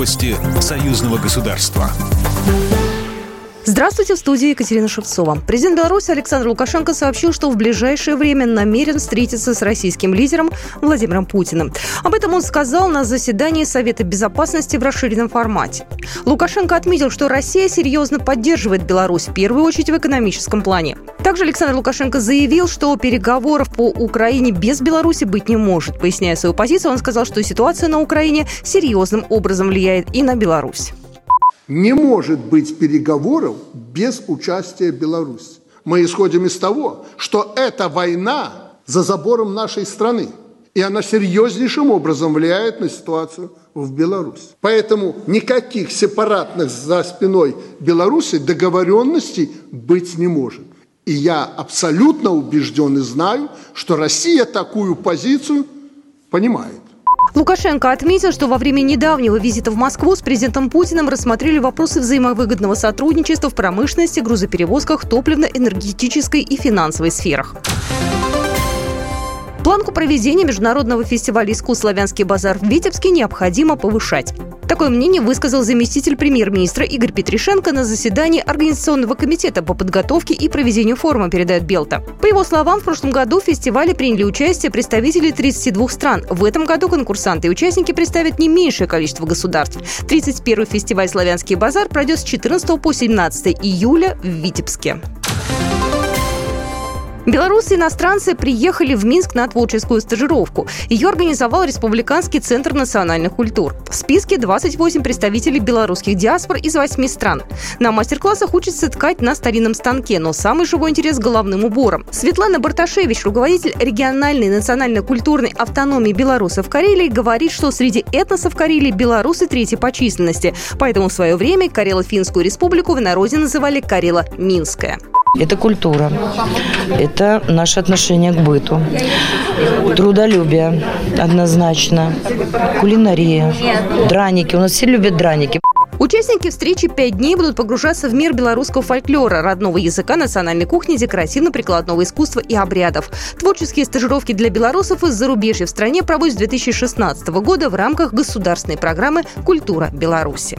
Новости союзного государства. Здравствуйте, в студии Екатерина Шевцова. Президент Беларуси Александр Лукашенко сообщил, что в ближайшее время намерен встретиться с российским лидером Владимиром Путиным. Об этом он сказал на заседании Совета Безопасности в расширенном формате. Лукашенко отметил, что Россия серьезно поддерживает Беларусь, в первую очередь в экономическом плане. Также Александр Лукашенко заявил, что переговоров по Украине без Беларуси быть не может. Поясняя свою позицию, он сказал, что ситуация на Украине серьезным образом влияет и на Беларусь. Не может быть переговоров без участия Беларуси. Мы исходим из того, что эта война за забором нашей страны, и она серьезнейшим образом влияет на ситуацию в Беларуси. Поэтому никаких сепаратных за спиной Беларуси договоренностей быть не может. И я абсолютно убежден и знаю, что Россия такую позицию понимает. Лукашенко отметил, что во время недавнего визита в Москву с президентом Путиным рассмотрели вопросы взаимовыгодного сотрудничества в промышленности, грузоперевозках, топливно-энергетической и финансовой сферах. Планку проведения международного фестиваля искусств «Славянский базар» в Витебске необходимо повышать. Такое мнение высказал заместитель премьер-министра Игорь Петришенко на заседании Организационного комитета по подготовке и проведению форума, передает Белта. По его словам, в прошлом году в фестивале приняли участие представители 32 стран. В этом году конкурсанты и участники представят не меньшее количество государств. 31-й фестиваль «Славянский базар» пройдет с 14 по 17 июля в Витебске. Белорусы и иностранцы приехали в Минск на творческую стажировку. Ее организовал Республиканский центр национальных культур. В списке 28 представителей белорусских диаспор из 8 стран. На мастер-классах учатся ткать на старинном станке, но самый живой интерес – головным убором. Светлана Барташевич, руководитель региональной национально-культурной автономии белорусов Карелии, говорит, что среди этносов Карелии белорусы третьи по численности. Поэтому в свое время Карело-Финскую республику в народе называли Карело-Минская. Это культура, это наше отношение к быту, трудолюбие однозначно, кулинария, драники. У нас все любят драники. Участники встречи пять дней будут погружаться в мир белорусского фольклора, родного языка, национальной кухни, декоративно-прикладного искусства и обрядов. Творческие стажировки для белорусов из зарубежья в стране проводят с 2016 года в рамках государственной программы «Культура Беларуси».